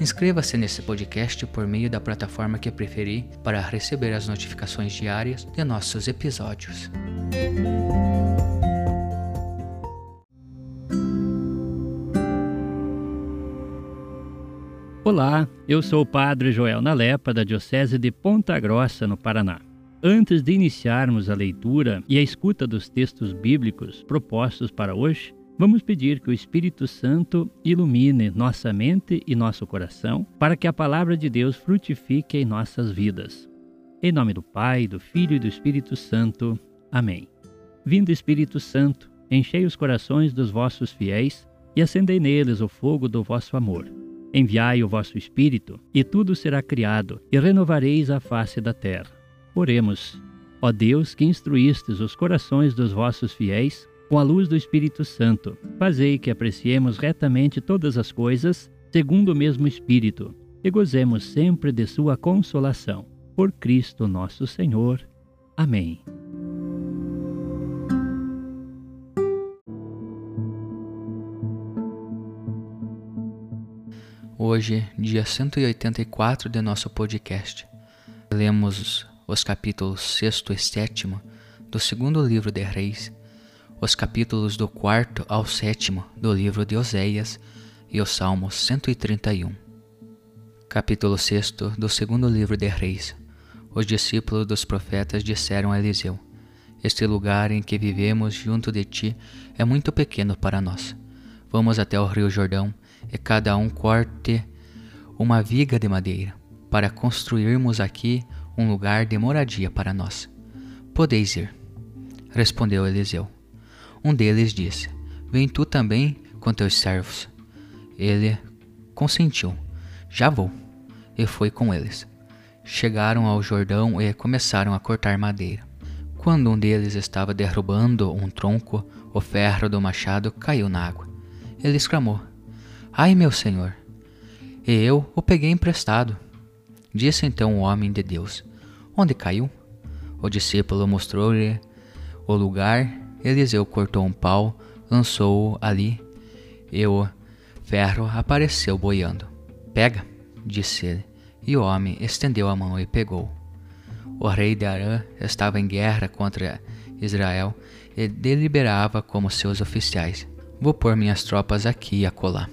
Inscreva-se nesse podcast por meio da plataforma que preferir para receber as notificações diárias de nossos episódios. Olá, eu sou o Padre Joel Nalepa, da Diocese de Ponta Grossa, no Paraná. Antes de iniciarmos a leitura e a escuta dos textos bíblicos propostos para hoje, Vamos pedir que o Espírito Santo ilumine nossa mente e nosso coração para que a palavra de Deus frutifique em nossas vidas. Em nome do Pai, do Filho e do Espírito Santo. Amém. Vindo Espírito Santo, enchei os corações dos vossos fiéis e acendei neles o fogo do vosso amor. Enviai o vosso Espírito, e tudo será criado, e renovareis a face da terra. Oremos. Ó Deus, que instruístes os corações dos vossos fiéis com a luz do Espírito Santo, fazei que apreciemos retamente todas as coisas, segundo o mesmo Espírito, e gozemos sempre de Sua consolação. Por Cristo nosso Senhor. Amém. Hoje, dia 184 de nosso podcast, lemos os capítulos 6 e 7 do segundo livro de Reis os capítulos do quarto ao sétimo do livro de Oséias e o Salmo 131. Capítulo 6 do segundo livro de Reis. Os discípulos dos profetas disseram a Eliseu: Este lugar em que vivemos junto de ti é muito pequeno para nós. Vamos até o rio Jordão e cada um corte uma viga de madeira, para construirmos aqui um lugar de moradia para nós. Podeis ir. Respondeu Eliseu. Um deles disse: Vem tu também com teus servos. Ele consentiu: Já vou. E foi com eles. Chegaram ao Jordão e começaram a cortar madeira. Quando um deles estava derrubando um tronco, o ferro do machado caiu na água. Ele exclamou: Ai, meu senhor! E eu o peguei emprestado. Disse então o homem de Deus: Onde caiu? O discípulo mostrou-lhe o lugar Eliseu cortou um pau, lançou-o ali, e o ferro apareceu boiando. Pega, disse ele, e o homem estendeu a mão e pegou. O rei de Arã estava em guerra contra Israel e deliberava como seus oficiais: Vou pôr minhas tropas aqui e acolá.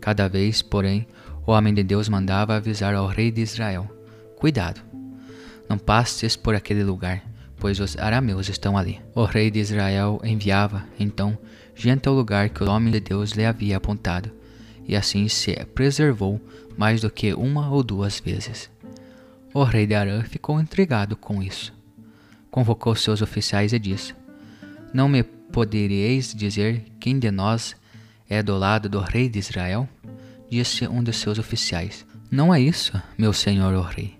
Cada vez, porém, o homem de Deus mandava avisar ao rei de Israel: Cuidado, não passes por aquele lugar pois os arameus estão ali. O rei de Israel enviava, então, gente ao lugar que o homem de Deus lhe havia apontado, e assim se preservou mais do que uma ou duas vezes. O rei de Arã ficou intrigado com isso. Convocou seus oficiais e disse: Não me poderíeis dizer quem de nós é do lado do rei de Israel? Disse um de seus oficiais: Não é isso, meu senhor o rei,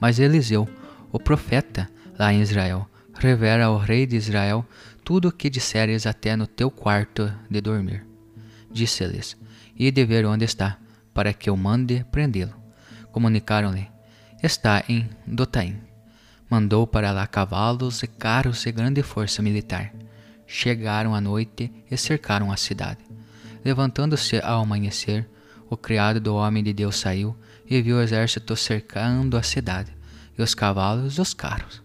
mas Eliseu, o profeta, lá em Israel. Revela ao rei de Israel tudo o que disseres até no teu quarto de dormir. Disse-lhes: E de ver onde está, para que eu mande prendê-lo. Comunicaram-lhe: Está em Dotaim. Mandou para lá cavalos e carros e grande força militar. Chegaram à noite e cercaram a cidade. Levantando-se ao amanhecer, o criado do homem de Deus saiu e viu o exército cercando a cidade, e os cavalos e os carros.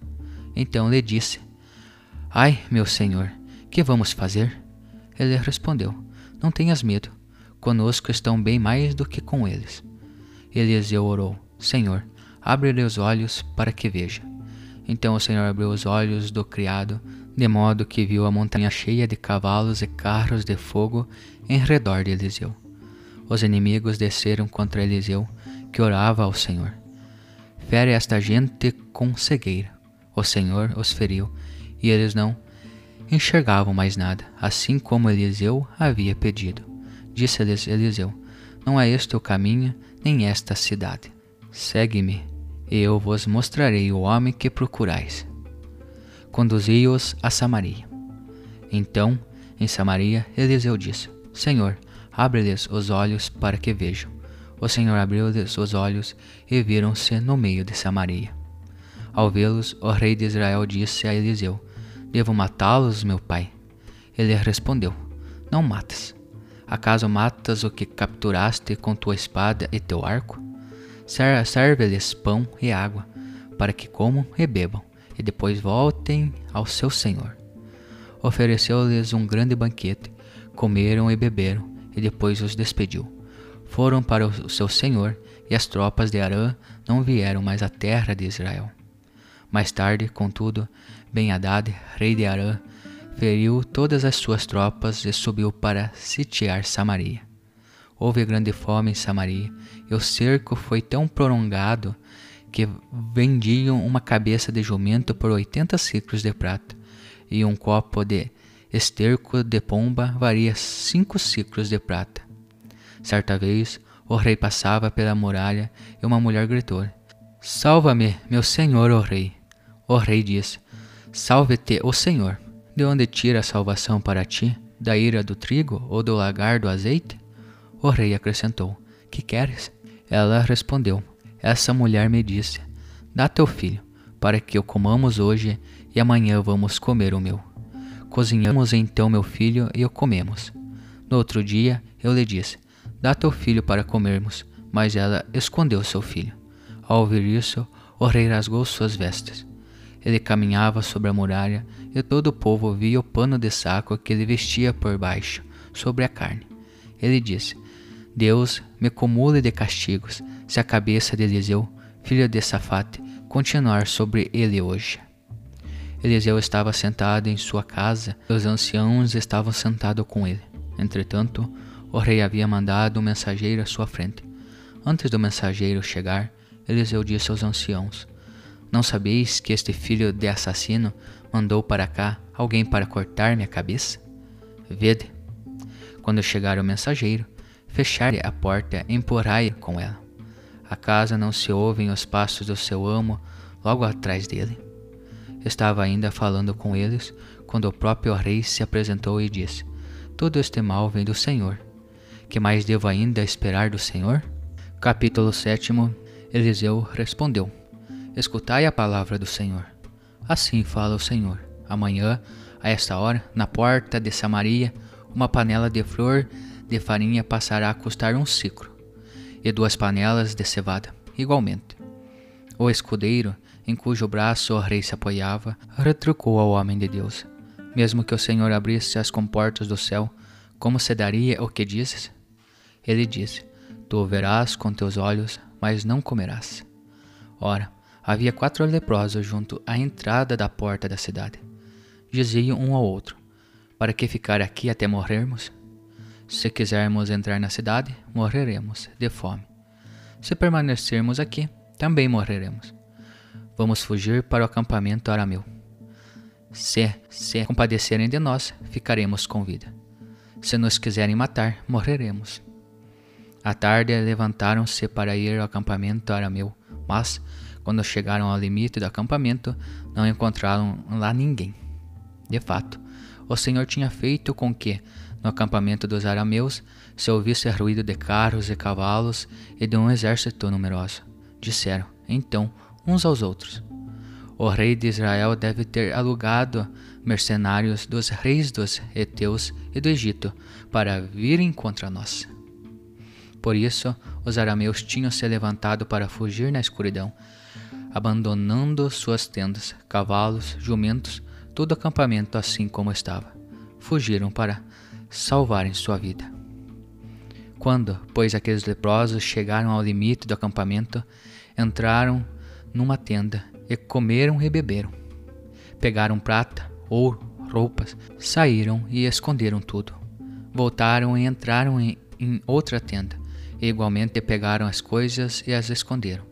Então lhe disse: Ai, meu senhor, que vamos fazer? Ele respondeu: Não tenhas medo, conosco estão bem mais do que com eles. Eliseu orou: Senhor, abre-lhe os olhos para que veja. Então o Senhor abriu os olhos do criado, de modo que viu a montanha cheia de cavalos e carros de fogo em redor de Eliseu. Os inimigos desceram contra Eliseu, que orava ao Senhor. Fere esta gente com cegueira. O Senhor os feriu, e eles não enxergavam mais nada, assim como Eliseu havia pedido. Disse-lhes Eliseu: Não é este o caminho, nem esta cidade. Segue-me, e eu vos mostrarei o homem que procurais. Conduzi-os a Samaria. Então, em Samaria, Eliseu disse: Senhor, abre-lhes os olhos para que vejam. O Senhor abriu-lhes os olhos e viram-se no meio de Samaria. Ao vê-los, o rei de Israel disse a Eliseu: Devo matá-los, meu pai? Ele respondeu: Não matas. Acaso matas o que capturaste com tua espada e teu arco? Serve-lhes pão e água, para que comam e bebam, e depois voltem ao seu senhor. Ofereceu-lhes um grande banquete, comeram e beberam, e depois os despediu. Foram para o seu senhor, e as tropas de Arã não vieram mais à terra de Israel. Mais tarde, contudo, Ben-Hadad, rei de Arã, feriu todas as suas tropas e subiu para sitiar Samaria. Houve grande fome em Samaria, e o cerco foi tão prolongado que vendiam uma cabeça de jumento por oitenta ciclos de prata, e um copo de esterco de pomba varia cinco ciclos de prata. Certa vez, o rei passava pela muralha e uma mulher gritou: Salva-me, meu senhor, o rei. O rei disse: Salve-te, o Senhor. De onde tira a salvação para ti? Da ira do trigo ou do lagar do azeite? O rei acrescentou: Que queres? Ela respondeu: Essa mulher me disse: Dá teu filho, para que o comamos hoje e amanhã vamos comer o meu. Cozinhamos então meu filho e o comemos. No outro dia eu lhe disse: Dá teu filho para comermos. Mas ela escondeu seu filho. Ao ouvir isso, o rei rasgou suas vestes. Ele caminhava sobre a muralha e todo o povo via o pano de saco que ele vestia por baixo, sobre a carne. Ele disse: Deus me cumule de castigos, se a cabeça de Eliseu, filho de Safate, continuar sobre ele hoje. Eliseu estava sentado em sua casa, e os anciãos estavam sentados com ele. Entretanto, o rei havia mandado um mensageiro à sua frente. Antes do mensageiro chegar, Eliseu disse aos anciãos: Não sabeis que este filho de assassino mandou para cá alguém para cortar minha cabeça? Vede. Quando chegar o mensageiro, Fechar-lhe a porta, empurrai com ela. Acaso não se ouvem os passos do seu amo logo atrás dele? Estava ainda falando com eles quando o próprio rei se apresentou e disse: Todo este mal vem do Senhor. Que mais devo ainda esperar do Senhor? Capítulo 7 Eliseu respondeu: Escutai a palavra do Senhor. Assim fala o Senhor. Amanhã, a esta hora, na porta de Samaria, uma panela de flor de farinha passará a custar um ciclo, e duas panelas de cevada, igualmente. O escudeiro, em cujo braço o rei se apoiava, retrucou ao homem de Deus: Mesmo que o Senhor abrisse as comportas do céu, como se daria o que dizes? Ele disse: Tu o verás com teus olhos, mas não comerás. Ora, havia quatro leprosos junto à entrada da porta da cidade. Diziam um ao outro: Para que ficar aqui até morrermos? Se quisermos entrar na cidade, morreremos de fome. Se permanecermos aqui, também morreremos. Vamos fugir para o acampamento arameu. Se, se compadecerem de nós, ficaremos com vida. Se nos quiserem matar, morreremos. À tarde levantaram-se para ir ao acampamento arameu, mas, quando chegaram ao limite do acampamento, não encontraram lá ninguém. De fato, o Senhor tinha feito com que, no acampamento dos arameus se ouvisse ruído de carros e cavalos e de um exército numeroso. Disseram, então, uns aos outros: O rei de Israel deve ter alugado mercenários dos reis dos Eteus e do Egito para virem contra nós. Por isso, os arameus tinham se levantado para fugir na escuridão, abandonando suas tendas, cavalos, jumentos, todo o acampamento assim como estava. Fugiram para salvarem sua vida. Quando, pois, aqueles leprosos chegaram ao limite do acampamento, entraram numa tenda e comeram e beberam. Pegaram prata, ouro, roupas, saíram e esconderam tudo. Voltaram e entraram em, em outra tenda, e igualmente pegaram as coisas e as esconderam.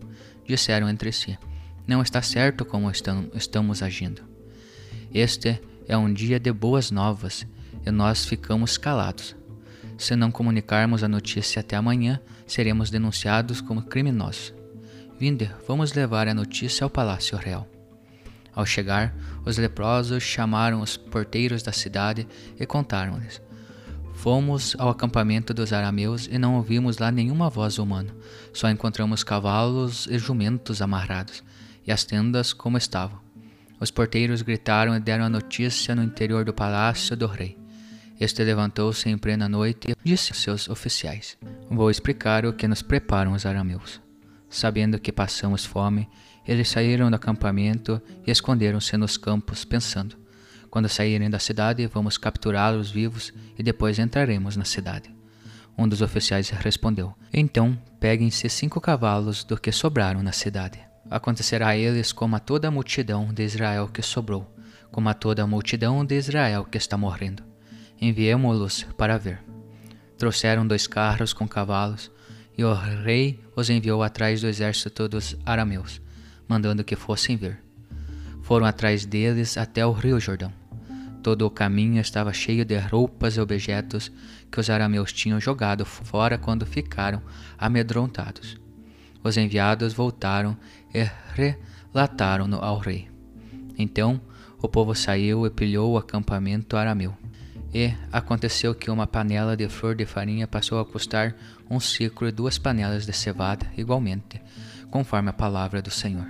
Disseram entre si: Não está certo como estamos agindo. Este é um dia de boas novas e nós ficamos calados. Se não comunicarmos a notícia até amanhã, seremos denunciados como criminosos. Vinde, vamos levar a notícia ao palácio real. Ao chegar, os leprosos chamaram os porteiros da cidade e contaram-lhes: Fomos ao acampamento dos arameus e não ouvimos lá nenhuma voz humana. Só encontramos cavalos e jumentos amarrados, e as tendas como estavam. Os porteiros gritaram e deram a notícia no interior do palácio do rei. Este levantou-se em plena noite e disse aos seus oficiais: Vou explicar o que nos preparam os arameus. Sabendo que passamos fome, eles saíram do acampamento e esconderam-se nos campos, pensando: Quando saírem da cidade, vamos capturá-los vivos e depois entraremos na cidade. Um dos oficiais respondeu: Então peguem-se cinco cavalos do que sobraram na cidade. Acontecerá a eles como a toda a multidão de Israel que sobrou, como a toda a multidão de Israel que está morrendo. Enviemo-los para ver. Trouxeram dois carros com cavalos, e o rei os enviou atrás do exército dos arameus, mandando que fossem ver. Foram atrás deles até o rio Jordão. Todo o caminho estava cheio de roupas e objetos que os arameus tinham jogado fora quando ficaram amedrontados. Os enviados voltaram e relataram-no ao rei. Então o povo saiu e pilhou o acampamento arameu. E aconteceu que uma panela de flor de farinha passou a custar um ciclo e duas panelas de cevada, igualmente, conforme a palavra do Senhor.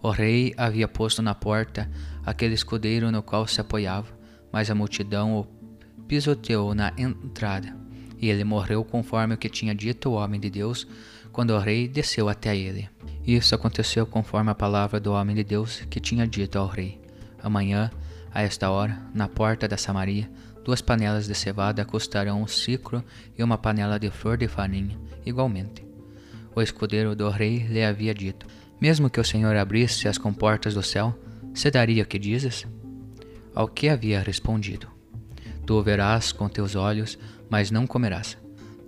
O rei havia posto na porta aquele escudeiro no qual se apoiava, mas a multidão o pisoteou na entrada, e ele morreu conforme o que tinha dito o homem de Deus quando o rei desceu até ele. Isso aconteceu conforme a palavra do homem de Deus que tinha dito ao rei. Amanhã, a esta hora, na porta da Samaria, Duas panelas de cevada custarão um ciclo e uma panela de flor de farinha, igualmente. O escudeiro do rei lhe havia dito: Mesmo que o Senhor abrisse as comportas do céu, se daria o que dizes? Ao que havia respondido: Tu o verás com teus olhos, mas não comerás.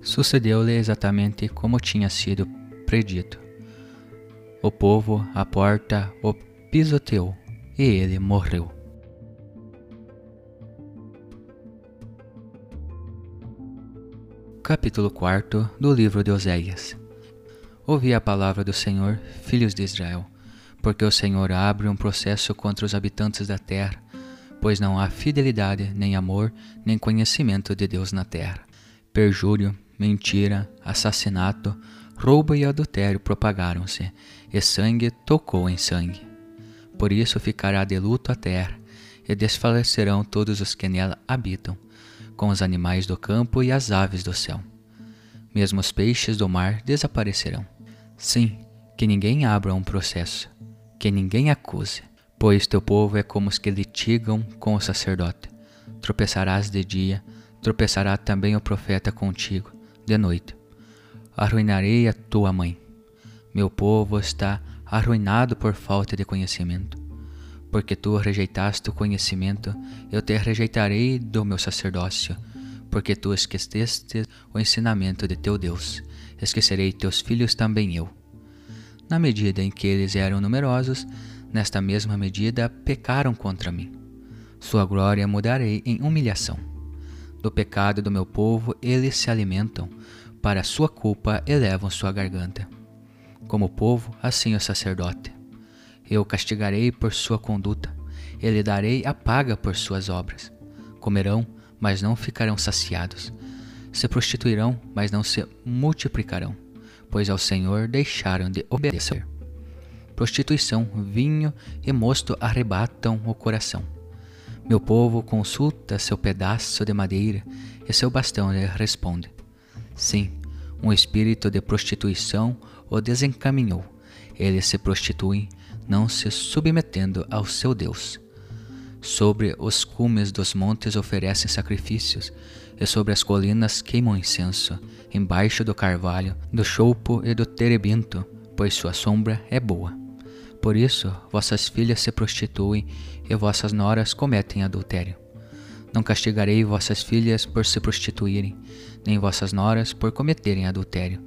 Sucedeu-lhe exatamente como tinha sido predito. O povo, à porta, o pisoteou, e ele morreu. Capítulo 4 do livro de Oséias Ouvi a palavra do Senhor, filhos de Israel, porque o Senhor abre um processo contra os habitantes da terra, pois não há fidelidade, nem amor, nem conhecimento de Deus na terra. Perjúrio, mentira, assassinato, roubo e adultério propagaram-se, e sangue tocou em sangue. Por isso ficará de luto a terra, e desfalecerão todos os que nela habitam com os animais do campo e as aves do céu. Mesmo os peixes do mar desaparecerão. Sim, que ninguém abra um processo, que ninguém acuse, pois teu povo é como os que litigam com o sacerdote. Tropeçarás de dia, tropeçará também o profeta contigo, de noite. Arruinarei a tua mãe. Meu povo está arruinado por falta de conhecimento porque tu rejeitaste o conhecimento, eu te rejeitarei do meu sacerdócio, porque tu esqueceste o ensinamento de teu Deus, esquecerei teus filhos também eu. Na medida em que eles eram numerosos, nesta mesma medida pecaram contra mim. Sua glória mudarei em humilhação. Do pecado do meu povo eles se alimentam, para sua culpa elevam sua garganta. Como povo, assim o sacerdote. Eu o castigarei por sua conduta, e lhe darei a paga por suas obras. Comerão, mas não ficarão saciados. Se prostituirão, mas não se multiplicarão, pois ao Senhor deixaram de obedecer. Prostituição, vinho e mosto arrebatam o coração. Meu povo consulta seu pedaço de madeira e seu bastão lhe responde. Sim, um espírito de prostituição o desencaminhou. Eles se prostituem não se submetendo ao seu Deus. Sobre os cumes dos montes oferecem sacrifícios, e sobre as colinas queimam incenso, embaixo do carvalho, do choupo e do terebinto, pois sua sombra é boa. Por isso, vossas filhas se prostituem e vossas noras cometem adultério. Não castigarei vossas filhas por se prostituírem, nem vossas noras por cometerem adultério,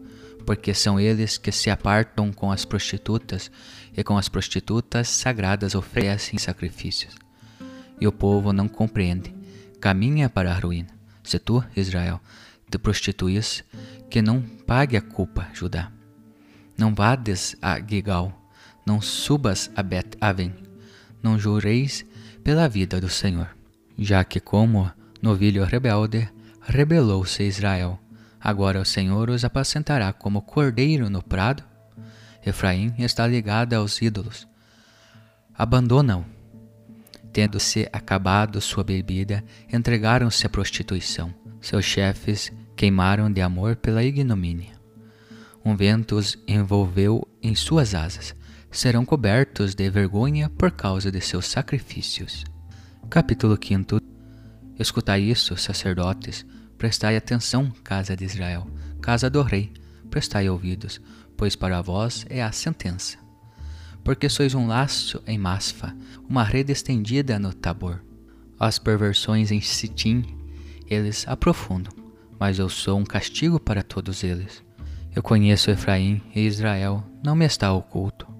porque são eles que se apartam com as prostitutas, e com as prostitutas sagradas oferecem sacrifícios. E o povo não compreende, caminha para a ruína. Se tu, Israel, te prostituís, que não pague a culpa, Judá. Não vades a Gigal, não subas a Bet-Aven, não jureis pela vida do Senhor. Já que como novilho rebelde, rebelou-se Israel. Agora o Senhor os apacentará como cordeiro no prado. Efraim está ligado aos ídolos. Abandonam. Tendo-se acabado sua bebida, entregaram-se à prostituição. Seus chefes queimaram de amor pela ignomínia. Um vento os envolveu em suas asas serão cobertos de vergonha por causa de seus sacrifícios. Capítulo 5 Escutai isso, sacerdotes, prestai atenção, casa de Israel, casa do rei, prestai ouvidos, pois para vós é a sentença. Porque sois um laço em Masfa, uma rede estendida no Tabor. As perversões em Sitim, eles aprofundam, mas eu sou um castigo para todos eles. Eu conheço Efraim e Israel não me está oculto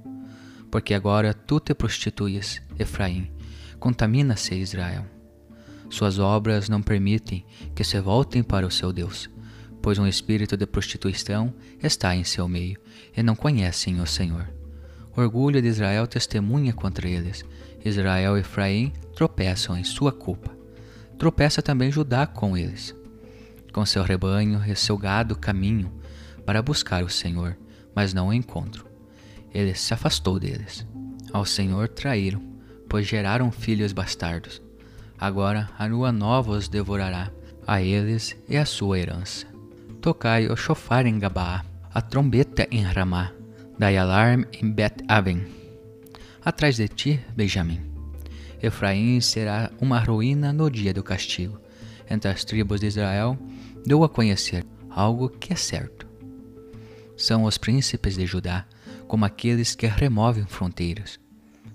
porque agora tu te prostituis, Efraim, contamina-se Israel. Suas obras não permitem que se voltem para o seu Deus, pois um espírito de prostituição está em seu meio, e não conhecem o Senhor. Orgulho de Israel testemunha contra eles. Israel e Efraim tropeçam em sua culpa. Tropeça também Judá com eles. Com seu rebanho e seu gado caminham para buscar o Senhor, mas não o encontram ele se afastou deles. Ao Senhor traíram, pois geraram filhos bastardos. Agora a lua nova os devorará, a eles e a sua herança. Tocai o chofar em Gabá, a trombeta em Ramá, dai alarme em Bet-Aven. Atrás de ti, Benjamim. Efraim será uma ruína no dia do castigo. Entre as tribos de Israel, dou a conhecer algo que é certo. São os príncipes de Judá, como aqueles que removem fronteiras.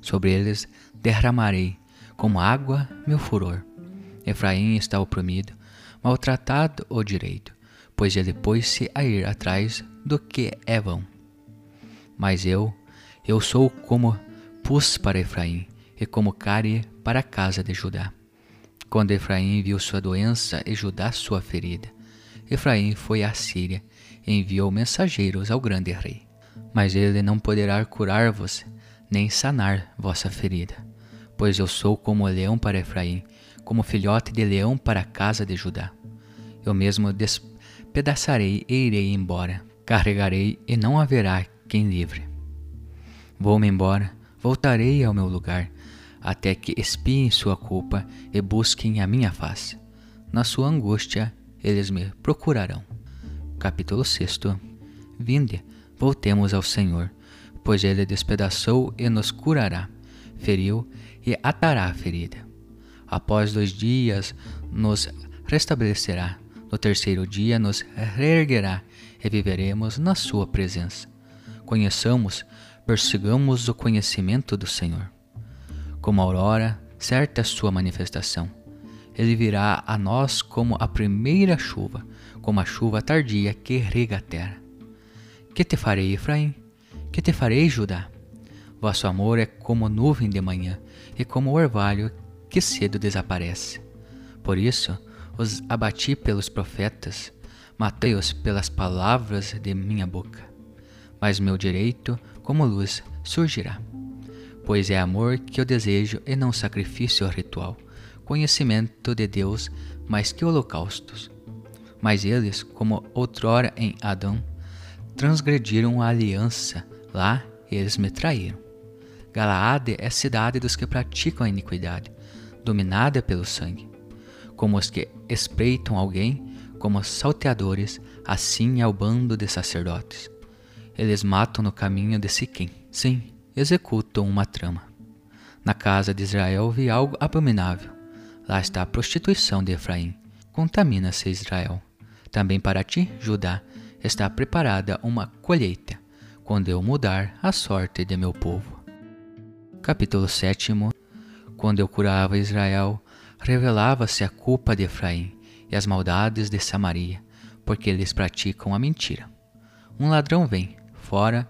Sobre eles derramarei, como água, meu furor. Efraim está oprimido, maltratado o direito, pois ele pôs-se a ir atrás do que é vão. Mas eu, eu sou como pus para Efraim, e como cárie para a casa de Judá. Quando Efraim viu sua doença e Judá sua ferida, Efraim foi à Síria e enviou mensageiros ao grande rei mas ele não poderá curar-vos, nem sanar vossa ferida. Pois eu sou como leão para Efraim, como filhote de leão para a casa de Judá. Eu mesmo despedaçarei e irei embora, carregarei e não haverá quem livre. Vou-me embora, voltarei ao meu lugar, até que espiem sua culpa e busquem a minha face. Na sua angústia, eles me procurarão. Capítulo 6 Vinde, Voltemos ao Senhor, pois ele despedaçou e nos curará, feriu e atará a ferida. Após dois dias nos restabelecerá, no terceiro dia nos reerguerá e viveremos na sua presença. Conheçamos, persigamos o conhecimento do Senhor. Como a aurora, certa é sua manifestação. Ele virá a nós como a primeira chuva, como a chuva tardia que rega a terra. Que te farei, Efraim? Que te farei, Judá? Vosso amor é como nuvem de manhã e como orvalho que cedo desaparece. Por isso os abati pelos profetas, matei-os pelas palavras de minha boca. Mas meu direito, como luz, surgirá. Pois é amor que eu desejo e não sacrifício ritual, conhecimento de Deus mais que holocaustos. Mas eles, como outrora em Adão, transgrediram a aliança, lá eles me traíram. Galaade é cidade dos que praticam a iniquidade, dominada pelo sangue. Como os que espreitam alguém, como salteadores, assim é o bando de sacerdotes. Eles matam no caminho de Siquim, sim, executam uma trama. Na casa de Israel vi algo abominável. Lá está a prostituição de Efraim. Contamina-se Israel. Também para ti, Judá, está preparada uma colheita, quando eu mudar a sorte de meu povo. Capítulo 7 Quando eu curava Israel, revelava-se a culpa de Efraim e as maldades de Samaria, porque eles praticam a mentira. Um ladrão vem, fora,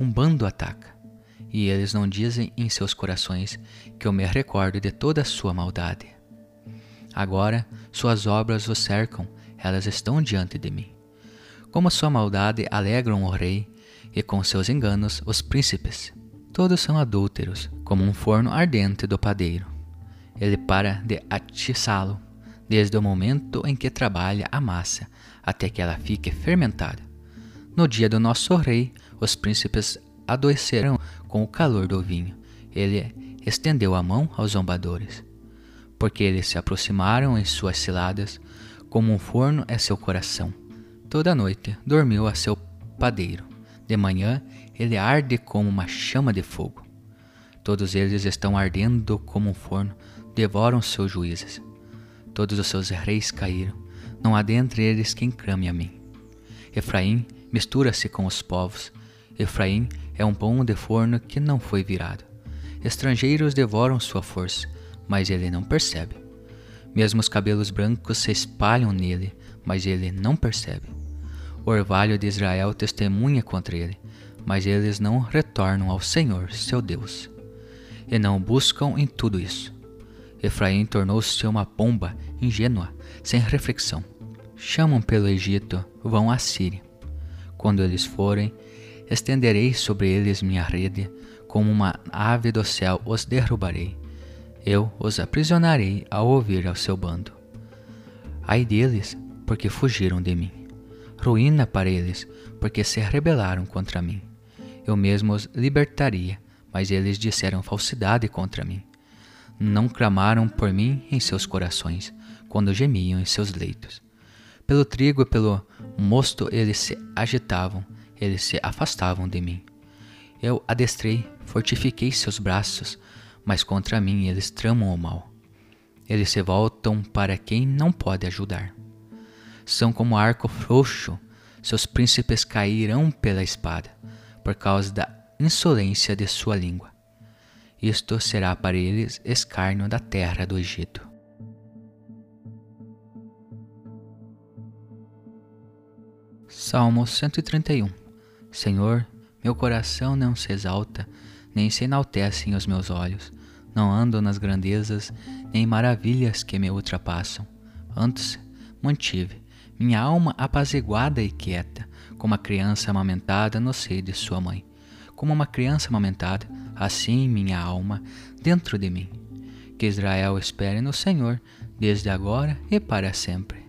um bando ataca, e eles não dizem em seus corações que eu me recordo de toda a sua maldade. Agora suas obras o cercam, elas estão diante de mim. Como sua maldade alegram o rei, e com seus enganos os príncipes. Todos são adúlteros, como um forno ardente do padeiro. Ele para de atiçá-lo, desde o momento em que trabalha a massa, até que ela fique fermentada. No dia do nosso rei, os príncipes adoeceram com o calor do vinho. Ele estendeu a mão aos zombadores porque eles se aproximaram em suas ciladas, como um forno é seu coração. Toda noite dormiu a seu padeiro. De manhã ele arde como uma chama de fogo. Todos eles estão ardendo como um forno, devoram seus juízes. Todos os seus reis caíram, não há dentre eles quem crame a mim. Efraim mistura-se com os povos. Efraim é um pão de forno que não foi virado. Estrangeiros devoram sua força mas ele não percebe. Mesmo os cabelos brancos se espalham nele, mas ele não percebe. O orvalho de Israel testemunha contra ele, mas eles não retornam ao Senhor, seu Deus. E não buscam em tudo isso. Efraim tornou-se uma pomba ingênua, sem reflexão. Chamam pelo Egito, vão à Síria. Quando eles forem, estenderei sobre eles minha rede, como uma ave do céu os derrubarei eu os aprisionarei ao ouvir ao seu bando. Ai deles, porque fugiram de mim. Ruína para eles, porque se rebelaram contra mim. Eu mesmo os libertaria, mas eles disseram falsidade contra mim. Não clamaram por mim em seus corações, quando gemiam em seus leitos. Pelo trigo e pelo mosto eles se agitavam, eles se afastavam de mim. Eu adestrei, fortifiquei seus braços, mas contra mim eles tramam o mal. Eles se voltam para quem não pode ajudar. São como arco frouxo, seus príncipes cairão pela espada, por causa da insolência de sua língua. Isto será para eles escárnio da terra do Egito. Salmo 131 Senhor, meu coração não se exalta nem se enaltecem os meus olhos. Não ando nas grandezas, nem maravilhas que me ultrapassam. Antes, mantive minha alma apaziguada e quieta, como a criança amamentada no seio de sua mãe. Como uma criança amamentada, assim minha alma dentro de mim. Que Israel espere no Senhor, desde agora e para sempre.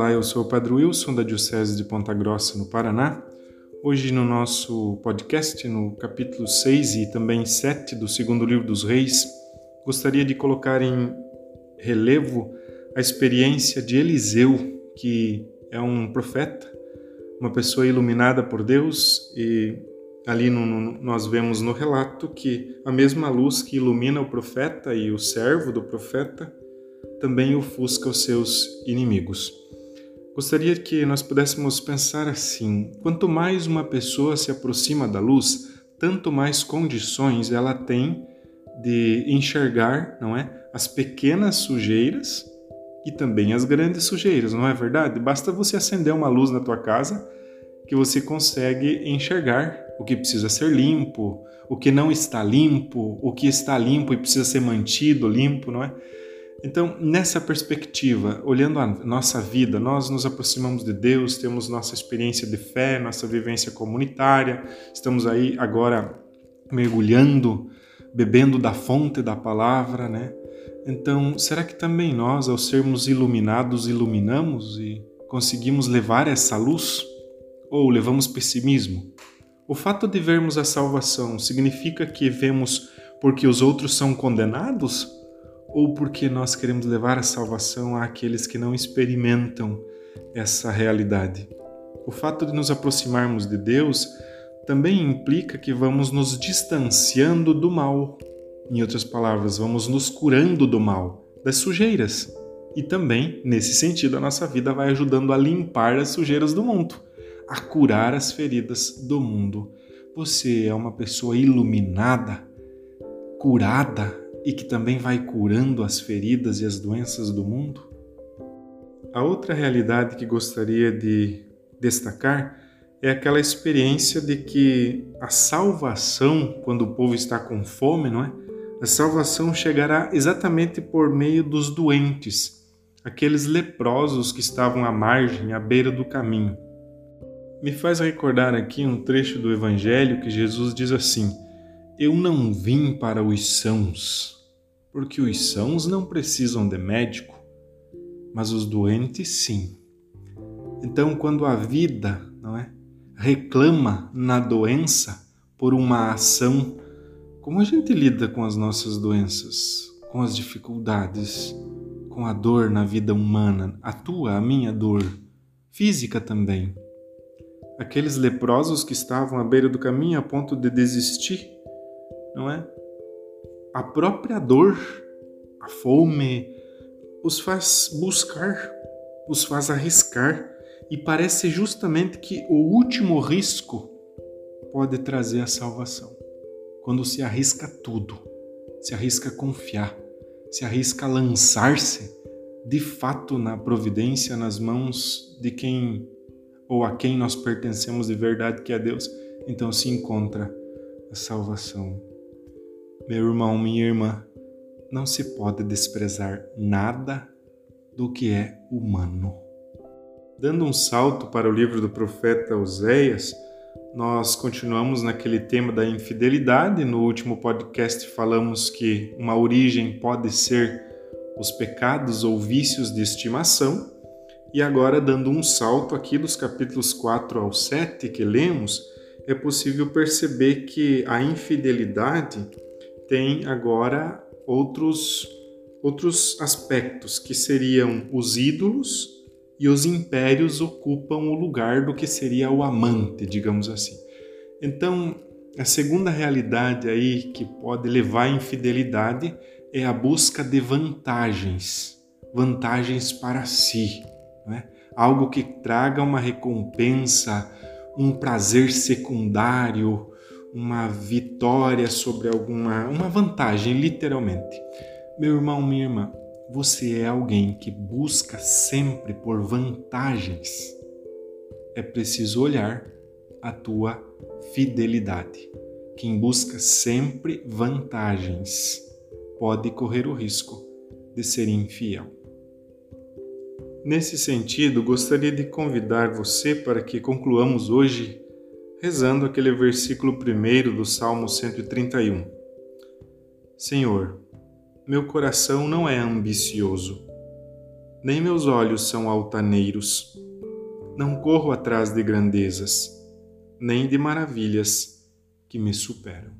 Olá, eu sou o Padre Wilson da Diocese de Ponta Grossa, no Paraná. Hoje, no nosso podcast, no capítulo 6 e também 7 do segundo livro dos Reis, gostaria de colocar em relevo a experiência de Eliseu, que é um profeta, uma pessoa iluminada por Deus, e ali no, no, nós vemos no relato que a mesma luz que ilumina o profeta e o servo do profeta também ofusca os seus inimigos. Gostaria que nós pudéssemos pensar assim: quanto mais uma pessoa se aproxima da luz, tanto mais condições ela tem de enxergar, não é, as pequenas sujeiras e também as grandes sujeiras, não é verdade? Basta você acender uma luz na tua casa que você consegue enxergar o que precisa ser limpo, o que não está limpo, o que está limpo e precisa ser mantido limpo, não é? Então, nessa perspectiva, olhando a nossa vida, nós nos aproximamos de Deus, temos nossa experiência de fé, nossa vivência comunitária, estamos aí agora mergulhando, bebendo da fonte da palavra, né? Então, será que também nós, ao sermos iluminados, iluminamos e conseguimos levar essa luz? Ou levamos pessimismo? O fato de vermos a salvação significa que vemos porque os outros são condenados? Ou porque nós queremos levar a salvação àqueles que não experimentam essa realidade. O fato de nos aproximarmos de Deus também implica que vamos nos distanciando do mal. Em outras palavras, vamos nos curando do mal, das sujeiras. E também, nesse sentido, a nossa vida vai ajudando a limpar as sujeiras do mundo, a curar as feridas do mundo. Você é uma pessoa iluminada, curada e que também vai curando as feridas e as doenças do mundo? A outra realidade que gostaria de destacar é aquela experiência de que a salvação, quando o povo está com fome, não é? A salvação chegará exatamente por meio dos doentes, aqueles leprosos que estavam à margem, à beira do caminho. Me faz recordar aqui um trecho do Evangelho que Jesus diz assim: Eu não vim para os sãos, porque os sãos não precisam de médico, mas os doentes sim. Então, quando a vida, não é, reclama na doença por uma ação, como a gente lida com as nossas doenças, com as dificuldades, com a dor na vida humana, a tua, a minha dor, física também. Aqueles leprosos que estavam à beira do caminho a ponto de desistir, não é? A própria dor, a fome, os faz buscar, os faz arriscar, e parece justamente que o último risco pode trazer a salvação. Quando se arrisca tudo, se arrisca confiar, se arrisca lançar-se de fato na providência, nas mãos de quem ou a quem nós pertencemos de verdade, que é Deus, então se encontra a salvação. Meu irmão, minha irmã, não se pode desprezar nada do que é humano. Dando um salto para o livro do profeta Oséias, nós continuamos naquele tema da infidelidade. No último podcast falamos que uma origem pode ser os pecados ou vícios de estimação. E agora, dando um salto aqui dos capítulos 4 ao 7 que lemos, é possível perceber que a infidelidade tem agora outros, outros aspectos, que seriam os ídolos e os impérios ocupam o lugar do que seria o amante, digamos assim. Então, a segunda realidade aí que pode levar à infidelidade é a busca de vantagens, vantagens para si, né? algo que traga uma recompensa, um prazer secundário, uma vitória sobre alguma uma vantagem, literalmente. Meu irmão, minha irmã, você é alguém que busca sempre por vantagens. É preciso olhar a tua fidelidade. Quem busca sempre vantagens pode correr o risco de ser infiel. Nesse sentido, gostaria de convidar você para que concluamos hoje rezando aquele versículo primeiro do Salmo 131. Senhor, meu coração não é ambicioso, nem meus olhos são altaneiros. Não corro atrás de grandezas, nem de maravilhas que me superam.